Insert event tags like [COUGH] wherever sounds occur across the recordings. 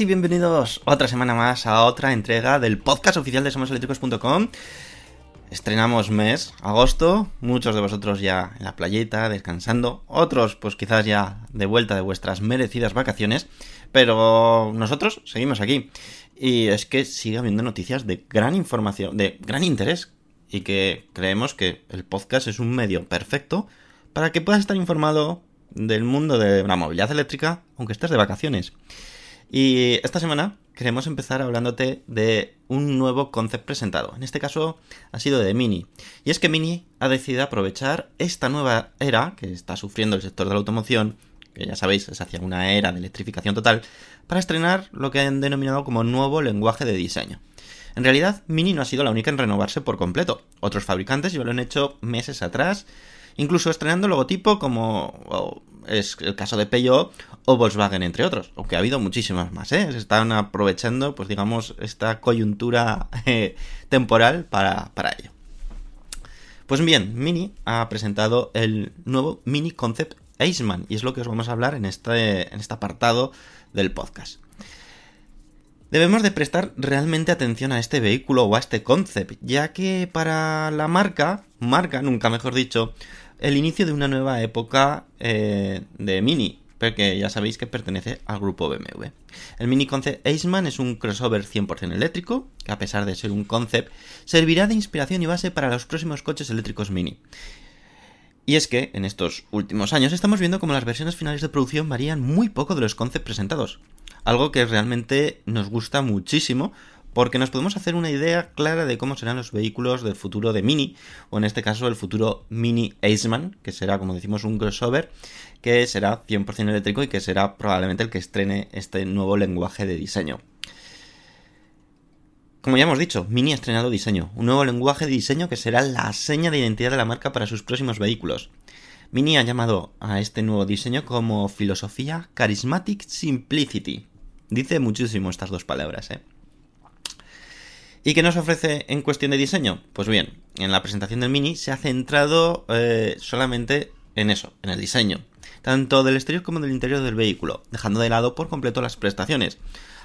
Y bienvenidos otra semana más a otra entrega del podcast oficial de somoseléctricos.com. Estrenamos mes, agosto, muchos de vosotros ya en la playita, descansando, otros pues quizás ya de vuelta de vuestras merecidas vacaciones, pero nosotros seguimos aquí. Y es que sigue habiendo noticias de gran información, de gran interés, y que creemos que el podcast es un medio perfecto para que puedas estar informado del mundo de la movilidad eléctrica, aunque estés de vacaciones. Y esta semana queremos empezar hablándote de un nuevo concept presentado. En este caso ha sido de Mini. Y es que Mini ha decidido aprovechar esta nueva era que está sufriendo el sector de la automoción, que ya sabéis es hacia una era de electrificación total, para estrenar lo que han denominado como nuevo lenguaje de diseño. En realidad, Mini no ha sido la única en renovarse por completo. Otros fabricantes ya lo han hecho meses atrás, incluso estrenando logotipo como es el caso de Peugeot o Volkswagen, entre otros. Aunque ha habido muchísimas más, ¿eh? Se están aprovechando, pues digamos, esta coyuntura eh, temporal para, para ello. Pues bien, Mini ha presentado el nuevo Mini Concept Aceman y es lo que os vamos a hablar en este, en este apartado del podcast. Debemos de prestar realmente atención a este vehículo o a este concept, ya que para la marca, marca nunca mejor dicho, el inicio de una nueva época eh, de Mini, porque ya sabéis que pertenece al grupo BMW. El Mini Concept Aceman es un crossover 100% eléctrico, que a pesar de ser un concept, servirá de inspiración y base para los próximos coches eléctricos Mini. Y es que, en estos últimos años, estamos viendo como las versiones finales de producción varían muy poco de los concepts presentados. Algo que realmente nos gusta muchísimo, porque nos podemos hacer una idea clara de cómo serán los vehículos del futuro de Mini, o en este caso el futuro Mini Aceman, que será, como decimos, un crossover, que será 100% eléctrico y que será probablemente el que estrene este nuevo lenguaje de diseño. Como ya hemos dicho, Mini ha estrenado diseño, un nuevo lenguaje de diseño que será la seña de identidad de la marca para sus próximos vehículos. Mini ha llamado a este nuevo diseño como filosofía Charismatic Simplicity. Dice muchísimo estas dos palabras, ¿eh? ¿Y qué nos ofrece en cuestión de diseño? Pues bien, en la presentación del Mini se ha centrado eh, solamente en eso, en el diseño, tanto del exterior como del interior del vehículo, dejando de lado por completo las prestaciones,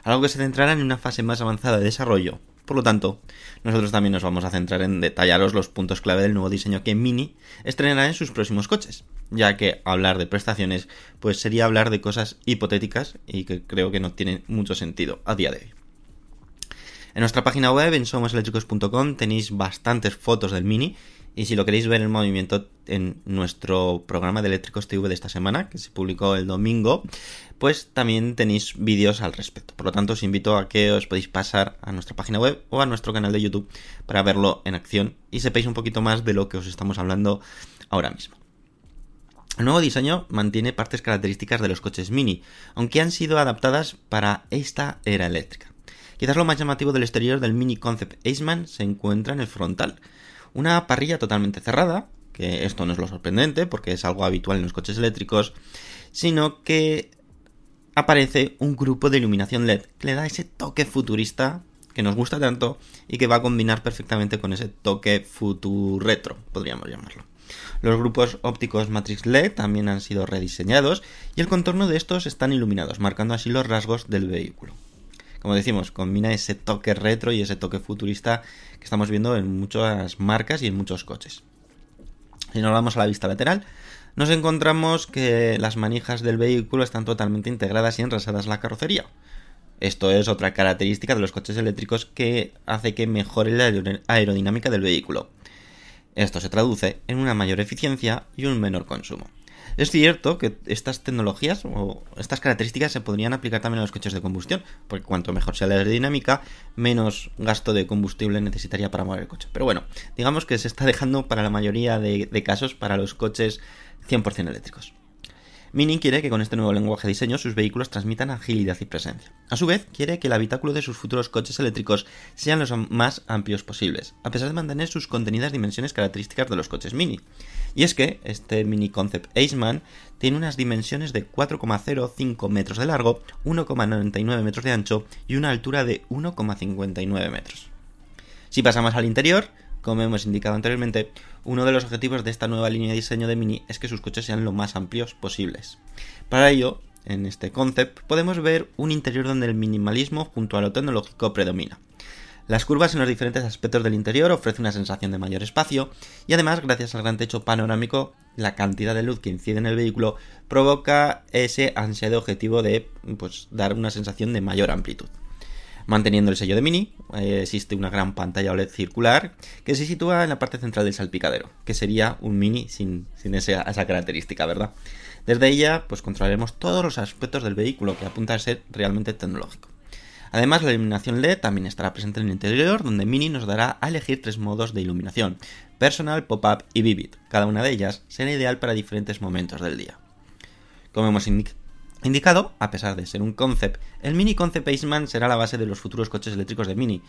algo que se centrará en una fase más avanzada de desarrollo. Por lo tanto, nosotros también nos vamos a centrar en detallaros los puntos clave del nuevo diseño que Mini estrenará en sus próximos coches, ya que hablar de prestaciones pues sería hablar de cosas hipotéticas y que creo que no tienen mucho sentido a día de hoy. En nuestra página web, en somoseléctricos.com, tenéis bastantes fotos del Mini. Y si lo queréis ver en movimiento en nuestro programa de Eléctricos TV de esta semana, que se publicó el domingo, pues también tenéis vídeos al respecto. Por lo tanto, os invito a que os podéis pasar a nuestra página web o a nuestro canal de YouTube para verlo en acción y sepáis un poquito más de lo que os estamos hablando ahora mismo. El nuevo diseño mantiene partes características de los coches Mini, aunque han sido adaptadas para esta era eléctrica. Quizás lo más llamativo del exterior del Mini Concept Aceman se encuentra en el frontal. Una parrilla totalmente cerrada, que esto no es lo sorprendente porque es algo habitual en los coches eléctricos, sino que aparece un grupo de iluminación LED que le da ese toque futurista que nos gusta tanto y que va a combinar perfectamente con ese toque futuro retro, podríamos llamarlo. Los grupos ópticos Matrix LED también han sido rediseñados y el contorno de estos están iluminados, marcando así los rasgos del vehículo. Como decimos, combina ese toque retro y ese toque futurista que estamos viendo en muchas marcas y en muchos coches. Si nos vamos a la vista lateral, nos encontramos que las manijas del vehículo están totalmente integradas y enrasadas en la carrocería. Esto es otra característica de los coches eléctricos que hace que mejore la aerodinámica del vehículo. Esto se traduce en una mayor eficiencia y un menor consumo. Es cierto que estas tecnologías o estas características se podrían aplicar también a los coches de combustión, porque cuanto mejor sea la aerodinámica, menos gasto de combustible necesitaría para mover el coche. Pero bueno, digamos que se está dejando para la mayoría de, de casos para los coches 100% eléctricos. Mini quiere que con este nuevo lenguaje de diseño sus vehículos transmitan agilidad y presencia. A su vez, quiere que el habitáculo de sus futuros coches eléctricos sean los más amplios posibles, a pesar de mantener sus contenidas dimensiones características de los coches Mini. Y es que este Mini Concept Aceman tiene unas dimensiones de 4,05 metros de largo, 1,99 metros de ancho y una altura de 1,59 metros. Si pasamos al interior, como hemos indicado anteriormente, uno de los objetivos de esta nueva línea de diseño de Mini es que sus coches sean lo más amplios posibles. Para ello, en este concept podemos ver un interior donde el minimalismo junto a lo tecnológico predomina. Las curvas en los diferentes aspectos del interior ofrecen una sensación de mayor espacio y además gracias al gran techo panorámico la cantidad de luz que incide en el vehículo provoca ese ansiado objetivo de pues, dar una sensación de mayor amplitud. Manteniendo el sello de Mini, eh, existe una gran pantalla OLED circular que se sitúa en la parte central del salpicadero, que sería un Mini sin, esa característica, ¿verdad? Desde ella, pues controlaremos todos los aspectos del vehículo que apunta a ser realmente tecnológico. Además, la iluminación LED también estará presente en el interior, donde Mini nos dará a elegir tres modos de iluminación: Personal, Pop-up y Vivid. Cada una de ellas será ideal para diferentes momentos del día. Como hemos indicado, a pesar de ser un concept, el Mini Concept Aceman será la base de los futuros coches eléctricos de Mini.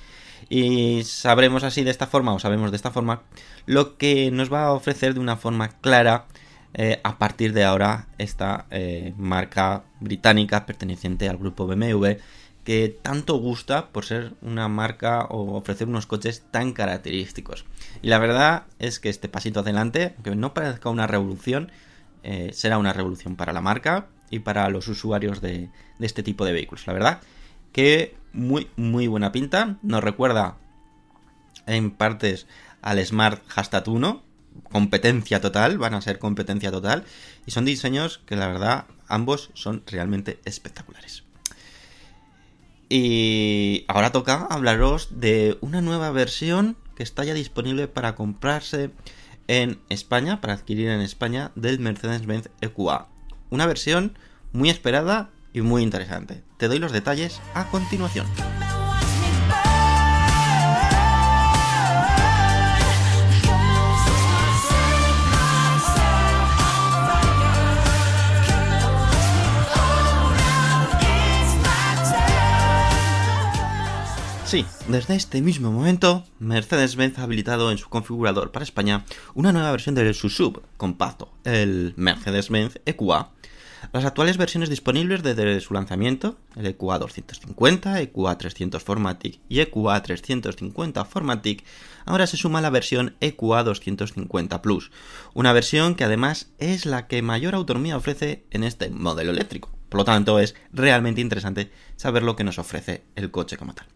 Y sabremos así de esta forma, o sabemos de esta forma, lo que nos va a ofrecer de una forma clara eh, a partir de ahora esta eh, marca británica perteneciente al grupo BMW que tanto gusta por ser una marca o ofrecer unos coches tan característicos. Y la verdad es que este pasito adelante, aunque no parezca una revolución, eh, será una revolución para la marca y para los usuarios de, este tipo de vehículos. La verdad que muy, muy buena pinta. Nos recuerda en partes al Smart Hashtag 1. Competencia total, van a ser competencia total. Y son diseños que la verdad ambos son realmente espectaculares. Y ahora toca hablaros de una nueva versión que está ya disponible para comprarse en España, para adquirir en España, del Mercedes-Benz EQA. Una versión muy esperada y muy interesante. Te doy los detalles a continuación. Sí, desde este mismo momento, Mercedes-Benz ha habilitado en su configurador para España una nueva versión del su sub compacto, el Mercedes-Benz EQA. Las actuales versiones disponibles desde su lanzamiento, el EQA 250, EQA 300 Formatic y EQA 350 Formatic, ahora se suma la versión EQA 250 Plus, una versión que además es la que mayor autonomía ofrece en este modelo eléctrico. Por lo tanto, es realmente interesante saber lo que nos ofrece el coche como tal.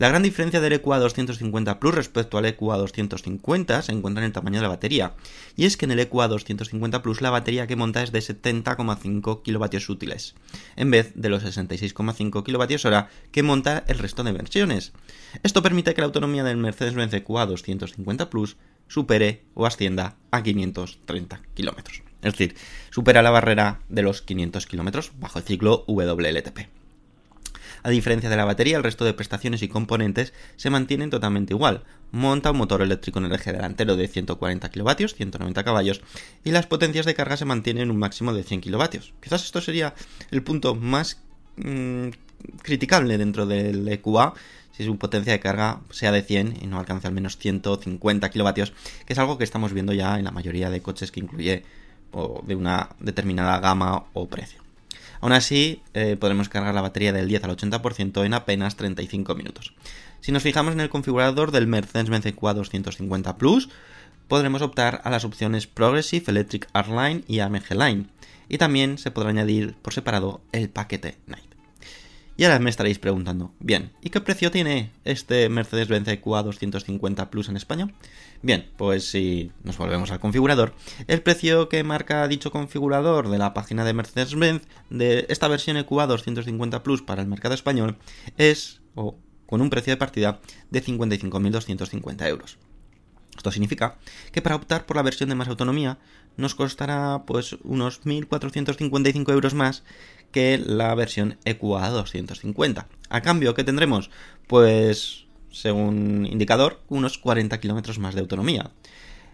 La gran diferencia del EQA 250 Plus respecto al EQA 250 se encuentra en el tamaño de la batería, y es que en el EQA 250 Plus la batería que monta es de 70,5 kWh útiles, en vez de los 66,5 kWh que monta el resto de versiones. Esto permite que la autonomía del Mercedes-Benz EQA 250 Plus supere o ascienda a 530 km. Es decir, supera la barrera de los 500 km bajo el ciclo WLTP. A diferencia de la batería, el resto de prestaciones y componentes se mantienen totalmente igual. Monta un motor eléctrico en el eje delantero de 140 kW, 190 caballos, y las potencias de carga se mantienen en un máximo de 100 kW. Quizás esto sería el punto más mmm, criticable dentro del EQA, si su potencia de carga sea de 100 y no alcanza al menos 150 kW, que es algo que estamos viendo ya en la mayoría de coches que incluye o de una determinada gama o precio. Aún así, eh, podremos cargar la batería del 10 al 80% en apenas 35 minutos. Si nos fijamos en el configurador del Mercedes-Benz EQA 250 Plus, podremos optar a las opciones Progressive, Electric R-Line y AMG Line, y también se podrá añadir por separado el paquete Night. Y ahora me estaréis preguntando, bien, ¿y qué precio tiene este Mercedes-Benz EQA 250 Plus en España? Bien, pues si nos volvemos al configurador, el precio que marca dicho configurador de la página de Mercedes-Benz de esta versión EQA 250 Plus para el mercado español es, o con un precio de partida de 55.250 euros. Esto significa que para optar por la versión de más autonomía nos costará pues unos 1.455 euros más que la versión EQA 250. A cambio, ¿qué tendremos? Pues, según indicador, unos 40 kilómetros más de autonomía.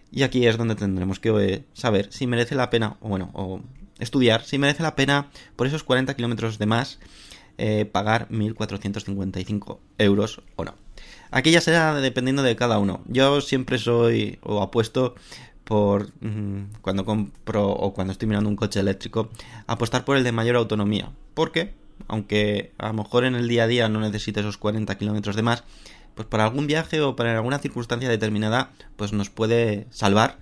Y aquí es donde tendremos que eh, saber si merece la pena, o bueno, o estudiar si merece la pena por esos 40 kilómetros de más eh, pagar 1.455 euros o no. Aquí ya será dependiendo de cada uno. Yo siempre soy o apuesto por mm, cuando compro o cuando estoy mirando un coche eléctrico, apostar por el de mayor autonomía. Porque, aunque a lo mejor en el día a día no necesite esos 40 kilómetros de más, pues para algún viaje o para alguna circunstancia determinada, pues nos puede salvar.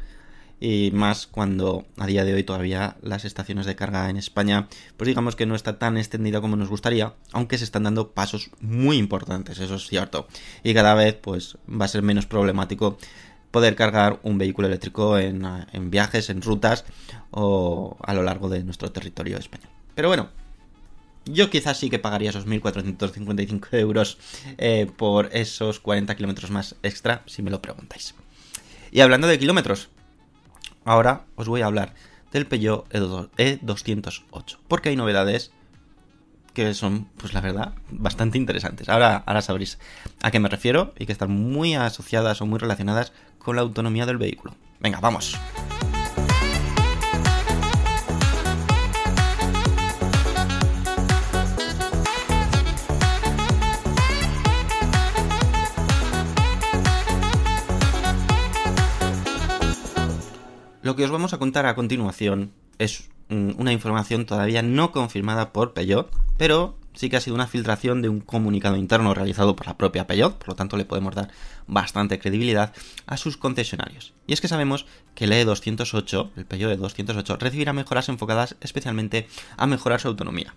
Y más cuando a día de hoy todavía las estaciones de carga en España, pues digamos que no está tan extendida como nos gustaría, aunque se están dando pasos muy importantes, eso es cierto. Y cada vez pues va a ser menos problemático poder cargar un vehículo eléctrico en, viajes, en rutas o a lo largo de nuestro territorio español. Pero bueno, yo quizás sí que pagaría esos 1.455 euros eh, por esos 40 kilómetros más extra, si me lo preguntáis. Y hablando de kilómetros, ahora os voy a hablar del Peugeot E208, porque hay novedades que son, pues la verdad, bastante interesantes. Ahora, ahora sabréis a qué me refiero y que están muy asociadas o muy relacionadas con la autonomía del vehículo. Venga, vamos. Lo que os vamos a contar a continuación es una información todavía no confirmada por Peugeot, pero sí que ha sido una filtración de un comunicado interno realizado por la propia Peugeot, por lo tanto le podemos dar bastante credibilidad a sus concesionarios. Y es que sabemos que el E208, el Peugeot E208, recibirá mejoras enfocadas especialmente a mejorar su autonomía.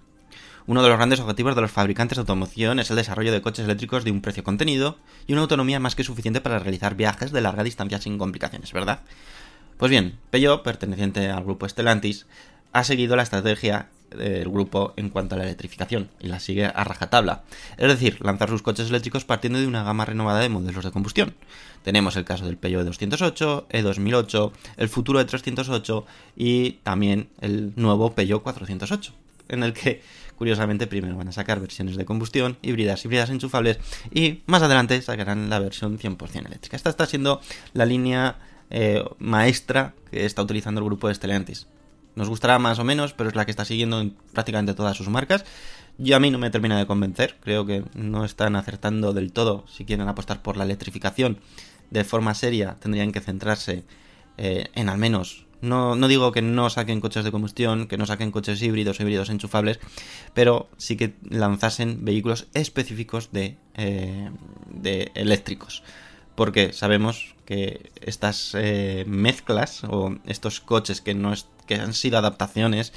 Uno de los grandes objetivos de los fabricantes de automoción es el desarrollo de coches eléctricos de un precio contenido y una autonomía más que suficiente para realizar viajes de larga distancia sin complicaciones, ¿verdad? Pues bien, Peugeot, perteneciente al grupo Stellantis, ha seguido la estrategia del grupo en cuanto a la electrificación y la sigue a rajatabla. Es decir, lanzar sus coches eléctricos partiendo de una gama renovada de modelos de combustión. Tenemos el caso del Peugeot 208, E2008, el futuro E308 y también el nuevo Peugeot 408, en el que curiosamente primero van a sacar versiones de combustión, híbridas, híbridas enchufables y más adelante sacarán la versión 100% eléctrica. Esta está siendo la línea eh, maestra que está utilizando el grupo de Stellantis. Nos gustará más o menos, pero es la que está siguiendo en prácticamente todas sus marcas. Yo a mí no me termina de convencer, creo que no están acertando del todo si quieren apostar por la electrificación de forma seria, tendrían que centrarse eh, en al menos no, no, digo que no saquen coches de combustión, que no saquen coches híbridos, híbridos enchufables, pero sí que lanzasen vehículos específicos de, eh, de eléctricos. Porque sabemos que estas eh, mezclas o estos coches que, no es, que han sido adaptaciones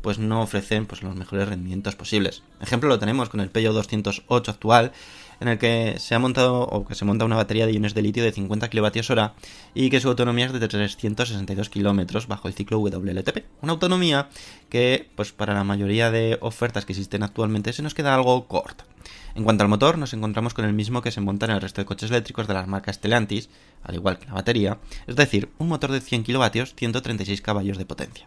pues no ofrecen pues, los mejores rendimientos posibles. Ejemplo lo tenemos con el Peugeot 208 actual, en el que se ha montado o que se monta una batería de iones de litio de 50 kWh y que su autonomía es de 362 km bajo el ciclo WLTP. Una autonomía que, pues para la mayoría de ofertas que existen actualmente, se nos queda algo corta. En cuanto al motor, nos encontramos con el mismo que se monta en el resto de coches eléctricos de las marcas Stellantis, al igual que la batería, es decir, un motor de 100 kW, 136 caballos de potencia.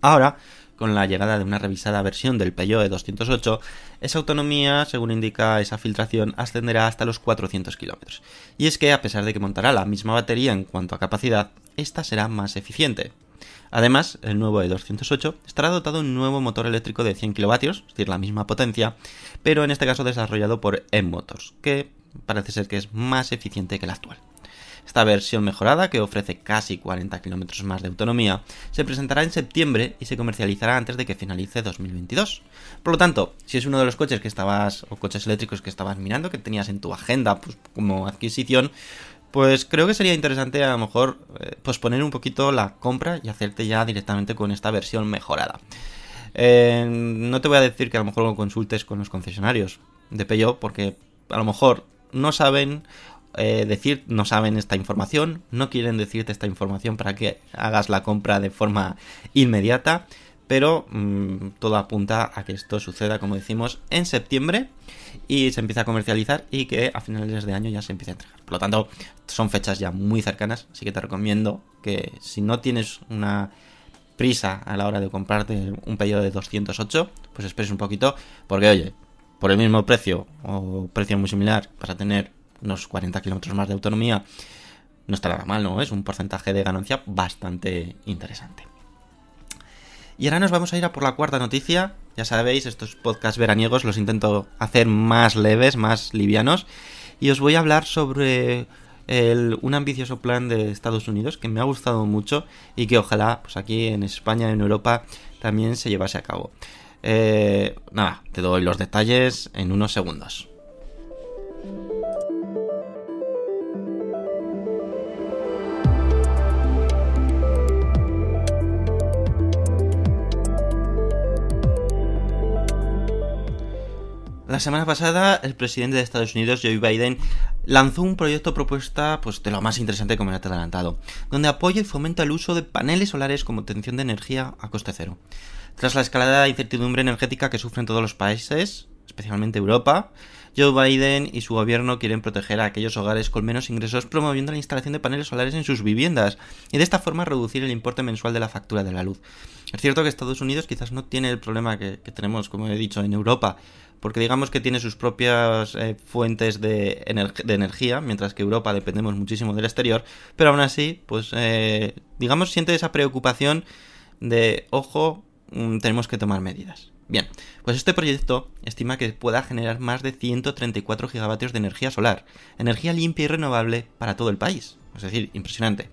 Ahora, con la llegada de una revisada versión del Peugeot E208, esa autonomía, según indica esa filtración, ascenderá hasta los 400 km. Y es que, a pesar de que montará la misma batería en cuanto a capacidad, esta será más eficiente. Además, el nuevo E208 estará dotado de un nuevo motor eléctrico de 100 kW, es decir, la misma potencia, pero en este caso desarrollado por M-Motors, que parece ser que es más eficiente que el actual. Esta versión mejorada, que ofrece casi 40 kilómetros más de autonomía, se presentará en septiembre y se comercializará antes de que finalice 2022. Por lo tanto, si es uno de los coches que estabas, o coches eléctricos que estabas mirando, que tenías en tu agenda pues, como adquisición, pues creo que sería interesante a lo mejor eh, posponer un poquito la compra y hacerte ya directamente con esta versión mejorada. Eh, no te voy a decir que a lo mejor lo consultes con los concesionarios de Peugeot porque a lo mejor no saben eh, decir, no saben esta información, no quieren decirte esta información para que hagas la compra de forma inmediata, pero mm, todo apunta a que esto suceda, como decimos, en septiembre y se empieza a comercializar y que a finales de año ya se empiece a entregar. Por lo tanto, son fechas ya muy cercanas, así que te recomiendo que si no tienes una prisa a la hora de comprarte un pedido de 208, pues esperes un poquito, porque oye, por el mismo precio o precio muy similar, vas a tener unos 40 kilómetros más de autonomía, no está nada mal, ¿no? Es un porcentaje de ganancia bastante interesante. Y ahora nos vamos a ir a por la cuarta noticia. Ya sabéis, estos podcasts veraniegos los intento hacer más leves, más livianos. Y os voy a hablar sobre un ambicioso plan de Estados Unidos que me ha gustado mucho y que ojalá pues aquí en España, en Europa, también se llevase a cabo. Eh, nada, te doy los detalles en unos segundos. La semana pasada, el presidente de Estados Unidos, Joe Biden, lanzó un proyecto propuesta pues, de lo más interesante como ya te adelantado, donde apoya y fomenta el uso de paneles solares como obtención de energía a coste cero. Tras la escalada de incertidumbre energética que sufren todos los países, especialmente Europa, Joe Biden y su gobierno quieren proteger a aquellos hogares con menos ingresos promoviendo la instalación de paneles solares en sus viviendas y de esta forma reducir el importe mensual de la factura de la luz. Es cierto que Estados Unidos quizás no tiene el problema que, tenemos, como he dicho, en Europa, porque digamos que tiene sus propias eh, fuentes de, ener de, energía, mientras que Europa dependemos muchísimo del exterior, pero aún así, pues eh, digamos siente esa preocupación de, ojo, mmm, tenemos que tomar medidas. Bien, pues este proyecto estima que pueda generar más de 134 gigavatios de energía solar, energía limpia y renovable para todo el país. Es decir, impresionante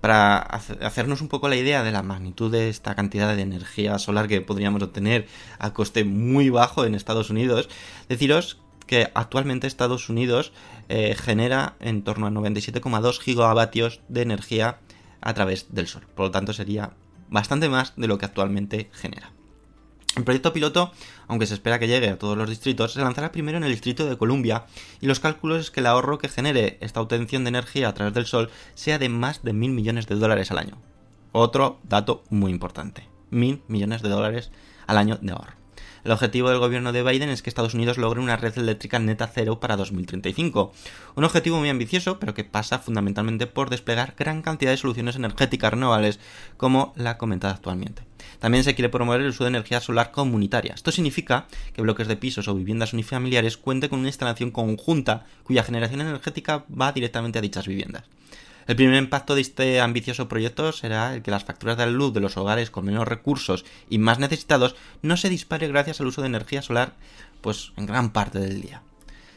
para hacernos un poco la idea de la magnitud de esta cantidad de energía solar que podríamos obtener a coste muy bajo en Estados Unidos, deciros que actualmente Estados Unidos eh, genera en torno a 97,2 gigavatios de energía a través del sol. Por lo tanto, sería bastante más de lo que actualmente genera. El proyecto piloto, aunque se espera que llegue a todos los distritos, se lanzará primero en el distrito de Columbia y los cálculos es que el ahorro que genere esta obtención de energía a través del sol sea de más de mil millones de dólares al año. Otro dato muy importante, mil millones de dólares al año de ahorro. El objetivo del gobierno de Biden es que Estados Unidos logre una red eléctrica neta cero para 2035. Un objetivo muy ambicioso, pero que pasa fundamentalmente por desplegar gran cantidad de soluciones energéticas renovables, como la comentada actualmente. También se quiere promover el uso de energía solar comunitaria. Esto significa que bloques de pisos o viviendas unifamiliares cuenten con una instalación conjunta cuya generación energética va directamente a dichas viviendas. El primer impacto de este ambicioso proyecto será el que las facturas de la luz de los hogares con menos recursos y más necesitados no se dispare gracias al uso de energía solar pues en gran parte del día.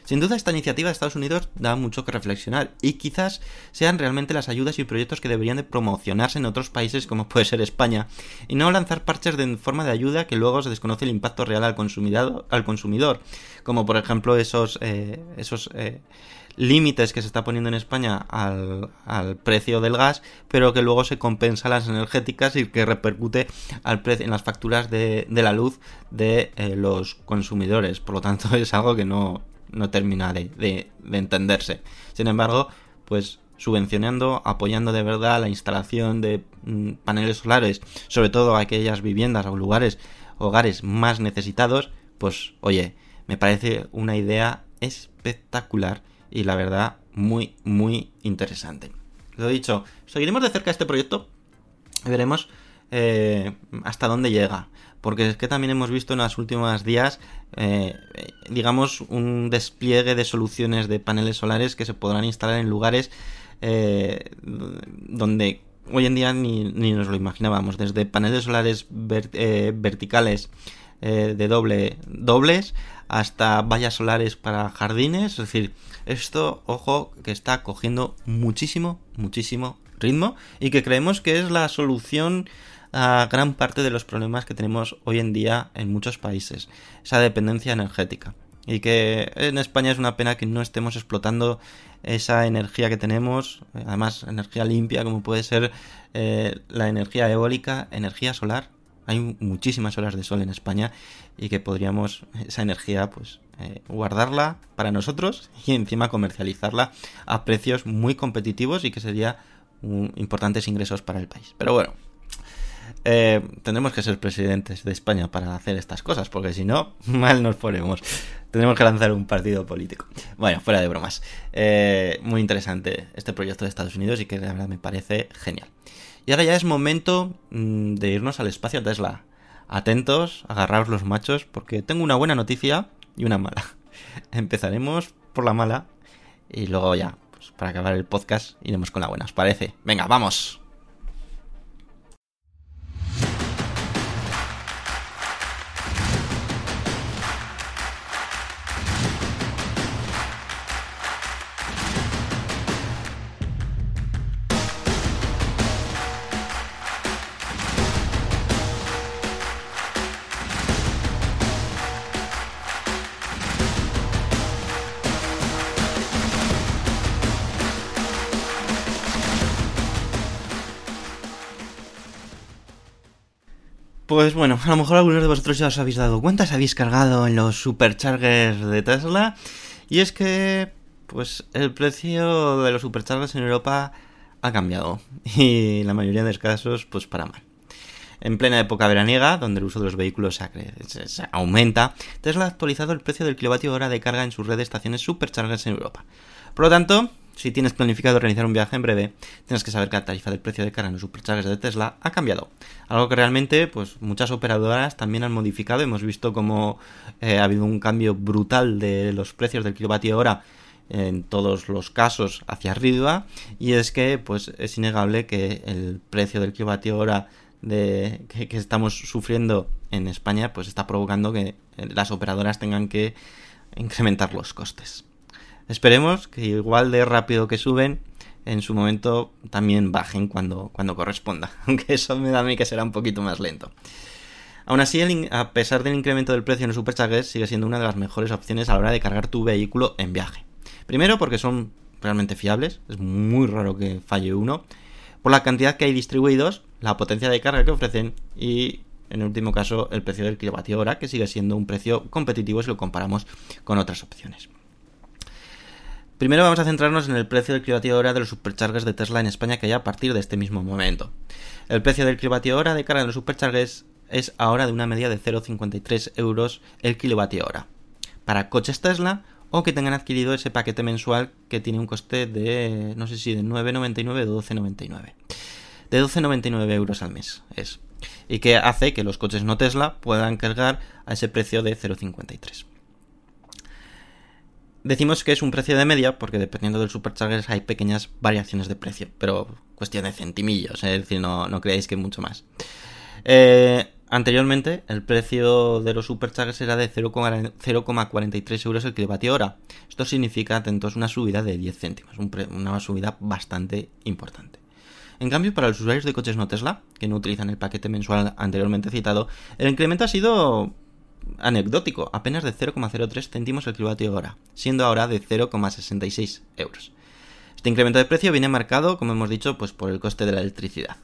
Sin duda esta iniciativa de Estados Unidos da mucho que reflexionar y quizás sean realmente las ayudas y proyectos que deberían de promocionarse en otros países como puede ser España y no lanzar parches de forma de ayuda que luego se desconoce el impacto real al consumidor, como por ejemplo esos, eh, esos eh, límites que se está poniendo en España al, precio del gas, pero que luego se compensa las energéticas y que repercute al en las facturas de, la luz de eh, los consumidores. Por lo tanto, [LAUGHS] es algo que no, no termina de, de, de entenderse. Sin embargo, pues subvencionando, apoyando de verdad la instalación de mm, paneles solares, sobre todo aquellas viviendas o lugares, hogares más necesitados, pues oye, me parece una idea espectacular y la verdad muy muy interesante. Lo dicho, seguiremos de cerca este proyecto y veremos eh, hasta dónde llega. Porque es que también hemos visto en los últimos días, eh, digamos, un despliegue de soluciones de paneles solares que se podrán instalar en lugares eh, donde hoy en día ni, ni, nos lo imaginábamos. Desde paneles solares ver, verticales de doble dobles hasta vallas solares para jardines. Es decir, esto, ojo, que está cogiendo muchísimo, muchísimo ritmo y que creemos que es la solución a gran parte de los problemas que tenemos hoy en día en muchos países, esa dependencia energética. Y que en España es una pena que no estemos explotando esa energía que tenemos, además energía limpia como puede ser eh, la energía eólica, energía solar. Hay muchísimas horas de sol en España y que podríamos esa energía pues eh, guardarla para nosotros y encima comercializarla a precios muy competitivos y que sería importantes ingresos para el país. Pero bueno, eh, tendremos que ser presidentes de España para hacer estas cosas, porque si no, [LAUGHS] mal nos ponemos. Tendremos que lanzar un partido político. Bueno, fuera de bromas. Eh, muy interesante este proyecto de Estados Unidos y que la verdad me parece genial. Y ahora ya es momento mm, de irnos al espacio Tesla. Atentos, agarraos los machos, porque tengo una buena noticia y una mala. [LAUGHS] Empezaremos por la mala y luego ya, pues para acabar el podcast, iremos con la buena. ¿Os parece? Venga, vamos. Pues bueno, a lo mejor algunos de vosotros ya os habéis dado cuenta, os habéis cargado en los superchargers de Tesla. Y es que, pues, el precio de los superchargers en Europa ha cambiado. [LAUGHS] Y en la mayoría de los casos, pues para mal. En plena época veraniega, donde el uso de los vehículos se, se- se aumenta, Tesla ha actualizado el precio del kilovatio hora de carga en su red de estaciones superchargers en Europa. Por lo tanto, si tienes planificado realizar un viaje en breve, tienes que saber que la tarifa del precio de carga en los superchargers de Tesla ha cambiado. Algo que realmente, pues muchas operadoras también han modificado. Hemos visto como eh, ha habido un cambio brutal de los precios del kilovatio hora en todos los casos hacia arriba. Y es que, pues, es innegable que el precio del kilovatio hora de, que, que estamos sufriendo en España, pues está provocando que eh, las operadoras tengan que incrementar los costes. Esperemos que igual de rápido que suben, en su momento también bajen cuando, cuando corresponda. [LAUGHS] Aunque eso me da a mí que será un poquito más lento. Aún así, a pesar del incremento del precio en los superchargers, sigue siendo una de las mejores opciones a la hora de cargar tu vehículo en viaje. Primero, porque son realmente fiables, es muy raro que falle uno. Por la cantidad que hay distribuidos, la potencia de carga que ofrecen y, en último caso, el precio del kilovatio hora, que sigue siendo un precio competitivo si lo comparamos con otras opciones. Primero vamos a centrarnos en el precio del kilovatio hora de los superchargers de Tesla en España que hay a partir de este mismo momento. El precio del kilovatio hora de carga de los superchargers es ahora de una media de 0,53 euros el kilovatio hora. Para coches Tesla o que tengan adquirido ese paquete mensual que tiene un coste de, no sé si de 9,99 o 12,99. De 12,99 euros al mes es. Y que hace que los coches no Tesla puedan cargar a ese precio de 0,53. Decimos que es un precio de media porque dependiendo del supercharger hay pequeñas variaciones de precio, pero cuestión de centimillos, ¿eh? es decir, no, no creáis que mucho más. Eh, anteriormente el precio de los superchargers era de 0,43 euros el kilovatio hora. Esto significa, atentos, una subida de 10 céntimos, una subida bastante importante. En cambio, para los usuarios de coches no Tesla, que no utilizan el paquete mensual anteriormente citado, el incremento ha sido anecdótico, apenas de 0,03 céntimos el kilovatio hora, siendo ahora de 0,66 euros. Este incremento de precio viene marcado, como hemos dicho, pues por el coste de la electricidad,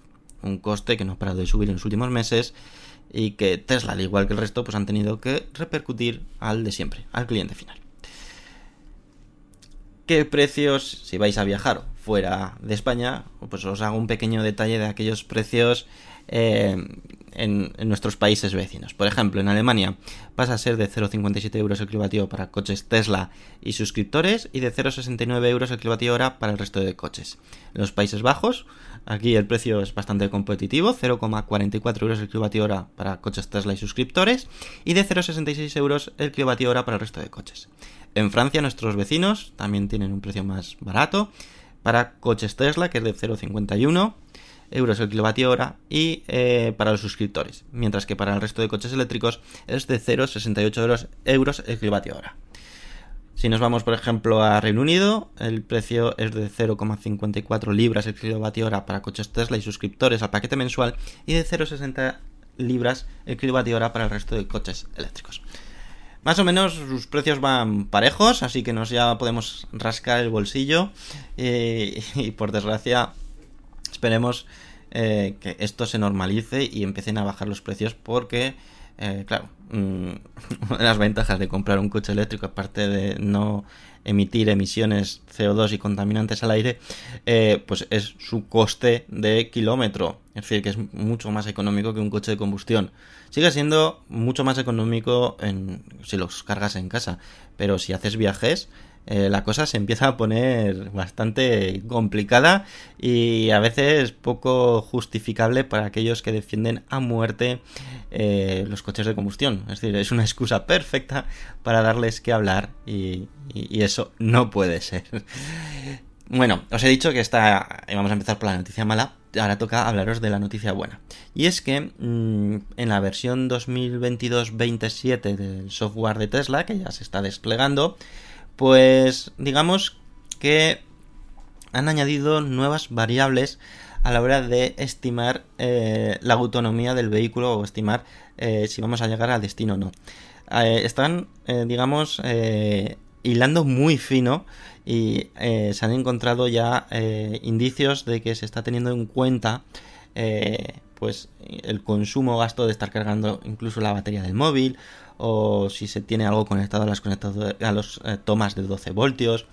un coste que no ha parado de subir en los últimos meses y que Tesla, al igual que el resto, pues han tenido que repercutir al de siempre, al cliente final. ¿Qué precios, si vais a viajar fuera de España? Pues os hago un pequeño detalle de aquellos precios eh, en, nuestros países vecinos. Por ejemplo, en Alemania pasa a ser de 0,57 euros el kilovatio para coches Tesla y suscriptores y de 0,69 euros el kilovatio hora para el resto de coches. En los Países Bajos, aquí el precio es bastante competitivo, 0,44 euros el kilovatio hora para coches Tesla y suscriptores y de 0,66 euros el kilovatio hora para el resto de coches. En Francia, nuestros vecinos también tienen un precio más barato para coches Tesla, que es de 0,51 euros el kilovatio hora y eh, para los suscriptores, mientras que para el resto de coches eléctricos es de 0,68 euros, el kilovatio hora. Si nos vamos, por ejemplo, a Reino Unido, el precio es de 0,54 libras el kilovatio hora para coches Tesla y suscriptores al paquete mensual y de 0,60 libras el kilovatio hora para el resto de coches eléctricos. Más o menos sus precios van parejos, así que nos ya podemos rascar el bolsillo eh, [LAUGHS] y por desgracia esperemos eh, que esto se normalice y empiecen a bajar los precios porque eh, claro, mm, [LAUGHS] una de las ventajas de comprar un coche eléctrico, aparte de no emitir emisiones CO2 y contaminantes al aire, eh, pues es su coste de kilómetro. Es decir, que es mucho más económico que un coche de combustión. Sigue siendo mucho más económico si los cargas en casa, pero si haces viajes, eh, la cosa se empieza a poner bastante complicada y a veces poco justificable para aquellos que defienden a muerte eh, los coches de combustión. Es decir, es una excusa perfecta para darles que hablar y, y- eso no puede ser. [LAUGHS] Bueno, os he dicho que esta. Vamos a empezar por la noticia mala. Ahora toca hablaros de la noticia buena. Y es que mm, en la versión 2022-27 del software de Tesla, que ya se está desplegando, pues digamos que han añadido nuevas variables a la hora de estimar eh, la autonomía del vehículo o estimar eh, si vamos a llegar al destino o no. Eh, están, digamos, hilando muy fino y se han encontrado ya indicios de que se está teniendo en cuenta pues el consumo gasto de estar cargando incluso la batería del móvil o si se tiene algo conectado a las a los eh, tomas de 12 voltios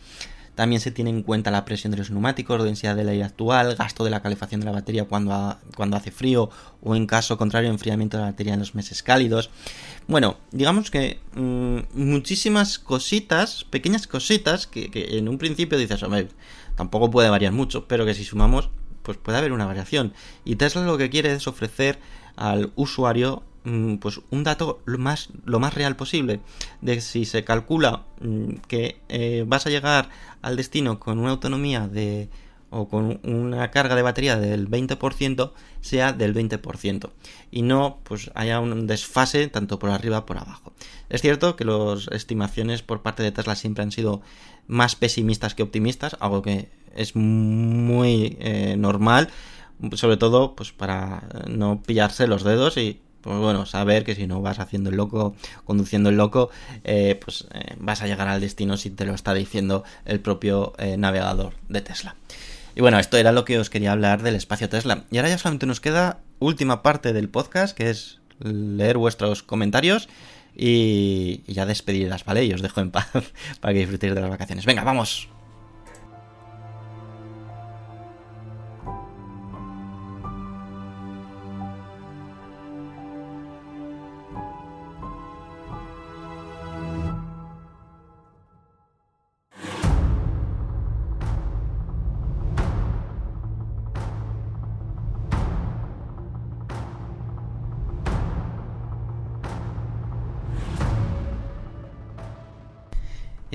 también se tiene en cuenta la presión de los neumáticos, densidad del aire actual, gasto de la calefacción de la batería cuando, cuando hace frío o en caso contrario enfriamiento de la batería en los meses cálidos. Bueno, digamos que mm, muchísimas cositas, pequeñas cositas que, que en un principio dices, hombre, tampoco puede variar mucho, pero que si sumamos, pues puede haber una variación. Y Tesla lo que quiere es ofrecer al usuario mm, pues un dato lo más, lo más real posible de si se calcula mm, que eh, vas a llegar al destino con una autonomía de o con una carga de batería del 20% sea del 20% y no pues haya un desfase tanto por arriba como por abajo. Es cierto que las estimaciones por parte de Tesla siempre han sido más pesimistas que optimistas, algo que es muy eh, normal, sobre todo pues para no pillarse los dedos y pues bueno, saber que si no vas haciendo el loco, conduciendo el loco, eh, pues eh, vas a llegar al destino si te lo está diciendo el propio navegador de Tesla. Y bueno, esto era lo que os quería hablar del espacio Tesla. Y ahora ya solamente nos queda última parte del podcast, que es leer vuestros comentarios y, y ya despedidas, ¿vale? Y os dejo en paz [LAUGHS] para que disfrutéis de las vacaciones. Venga, vamos.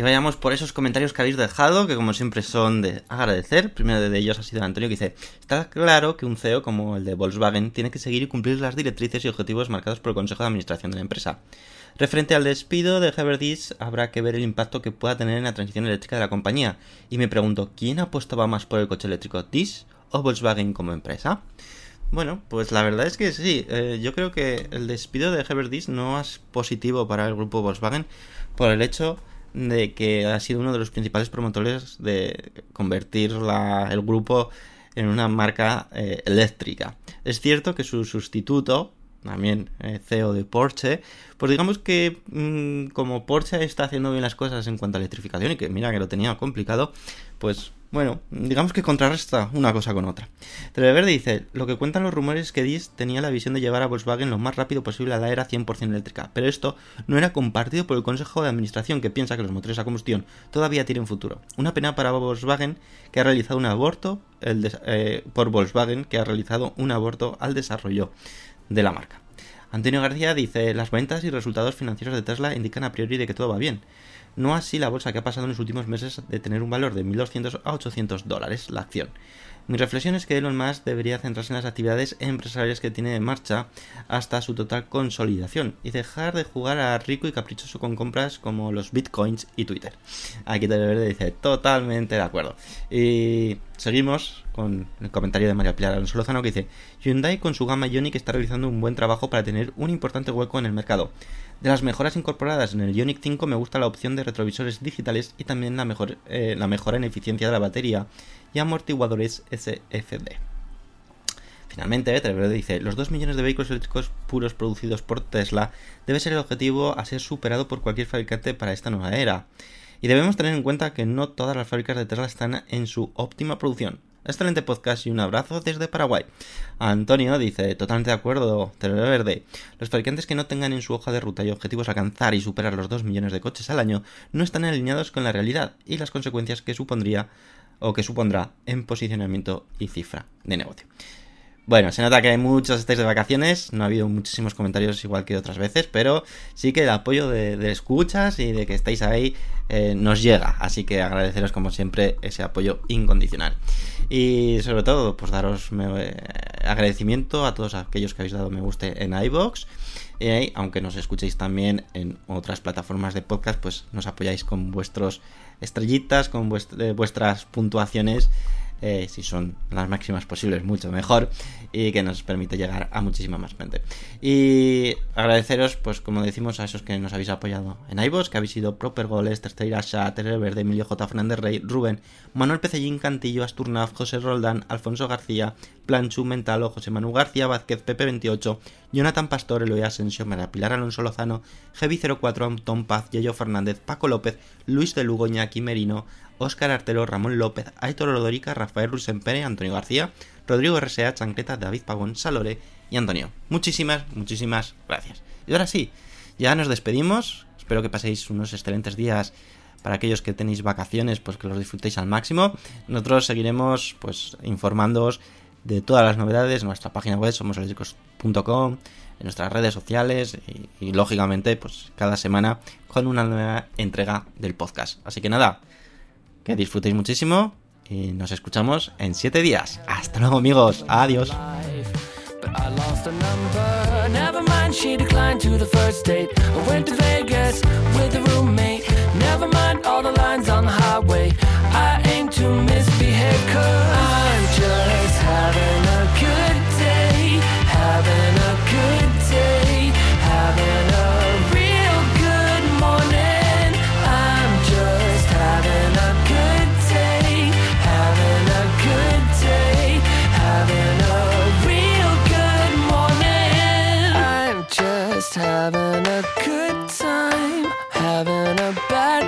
Vayamos por esos comentarios que habéis dejado, que como siempre son de agradecer. Primero de ellos ha sido Antonio que dice, está claro que un CEO como el de Volkswagen tiene que seguir y cumplir las directrices y objetivos marcados por el Consejo de Administración de la empresa. Referente al despido de Herbert habrá que ver el impacto que pueda tener en la transición eléctrica de la compañía. Y me pregunto, ¿quién apostaba más por el coche eléctrico, Dish o Volkswagen como empresa? Bueno, pues la verdad es que sí, eh, yo creo que el despido de Herbert Diess no es positivo para el grupo Volkswagen por el hecho de que ha sido uno de los principales promotores de convertir la- el grupo en una marca eh, eléctrica. Es cierto que su sustituto, también eh, CEO de Porsche, pues digamos que mm, como Porsche está haciendo bien las cosas en cuanto a electrificación y que mira que lo tenía complicado, pues bueno, digamos que contrarresta una cosa con otra. Televerde dice, lo que cuentan los rumores es que Diss tenía la visión de llevar a Volkswagen lo más rápido posible a la era 100% eléctrica, pero esto no era compartido por el Consejo de Administración que piensa que los motores a combustión todavía tienen futuro. Una pena para Volkswagen que ha realizado un aborto el eh, por Volkswagen que ha realizado un aborto al desarrollo de la marca. Antonio García dice, las ventas y resultados financieros de Tesla indican a priori de que todo va bien. No así la bolsa que ha pasado en los últimos meses de tener un valor de 1.200 a 800 dólares la acción. Mi reflexión es que Elon Musk debería centrarse en las actividades empresariales que tiene en marcha hasta su total consolidación y dejar de jugar a rico y caprichoso con compras como los bitcoins y Twitter. Aquí Verde dice, totalmente de acuerdo. Y seguimos con el comentario de María Pilar Alonso Lozano que dice, Hyundai con su gama Ioniq está realizando un buen trabajo para tener un importante hueco en el mercado. De las mejoras incorporadas en el Ioniq 5 me gusta la opción de retrovisores digitales y también la, mejor, eh, la mejora en eficiencia de la batería y amortiguadores SFD. Finalmente, Treverde dice, los 2 millones de vehículos eléctricos puros producidos por Tesla debe ser el objetivo a ser superado por cualquier fabricante para esta nueva era. Y debemos tener en cuenta que no todas las fábricas de Tesla están en su óptima producción. Excelente podcast y un abrazo desde Paraguay. Antonio dice, totalmente de acuerdo, Terror Verde. Los fabricantes que no tengan en su hoja de ruta y objetivos alcanzar y superar los 2 millones de coches al año no están alineados con la realidad y las consecuencias que supondría o que supondrá en posicionamiento y cifra de negocio. Bueno, se nota que hay muchos estáis de vacaciones, no ha habido muchísimos comentarios igual que otras veces, pero sí que el apoyo de, escuchas y de que estáis ahí eh, nos llega, así que agradeceros como siempre ese apoyo incondicional. Y sobre todo, pues daros eh, agradecimiento a todos aquellos que habéis dado me guste en iBox. Y aunque nos escuchéis también en otras plataformas de podcast, pues nos apoyáis con vuestros estrellitas, con eh, vuestras puntuaciones eh, si son las máximas posibles, mucho mejor, y que nos permite llegar a muchísima más gente. Y agradeceros, pues como decimos, a esos que nos habéis apoyado en iVoox, que habéis sido Proper Goles, Terceira Sha, Terre Verde, Emilio J. Fernández Rey, Rubén, Manuel Pecellín Cantillo, Asturnaf, José Roldán, Alfonso García, Planchu, Mentalo, José Manu García Vázquez, Pepe 28, Jonathan Pastor, Eloy Asensio, María Pilar Alonso Lozano, Heavy04, Antón Paz, Yayo Fernández, Paco López, Luis de Lugo, Iñaki Merino, Óscar Artelo, Ramón López, Aitor Rodorica, Rafael Pérez, Antonio García, Rodrigo RSA, Chancleta, David Pagón, Salore y Antonio. Muchísimas, muchísimas gracias. Y ahora sí, ya nos despedimos. Espero que paséis unos excelentes días para aquellos que tenéis vacaciones, pues que los disfrutéis al máximo. Nosotros seguiremos pues informándoos de todas las novedades en nuestra página web somoseléctricos.com, en nuestras redes sociales y, y, lógicamente pues cada semana con una nueva entrega del podcast. Así que nada, que disfrutéis muchísimo y nos escuchamos en 7 días. Hasta luego amigos, adiós. I having a good time, having a bad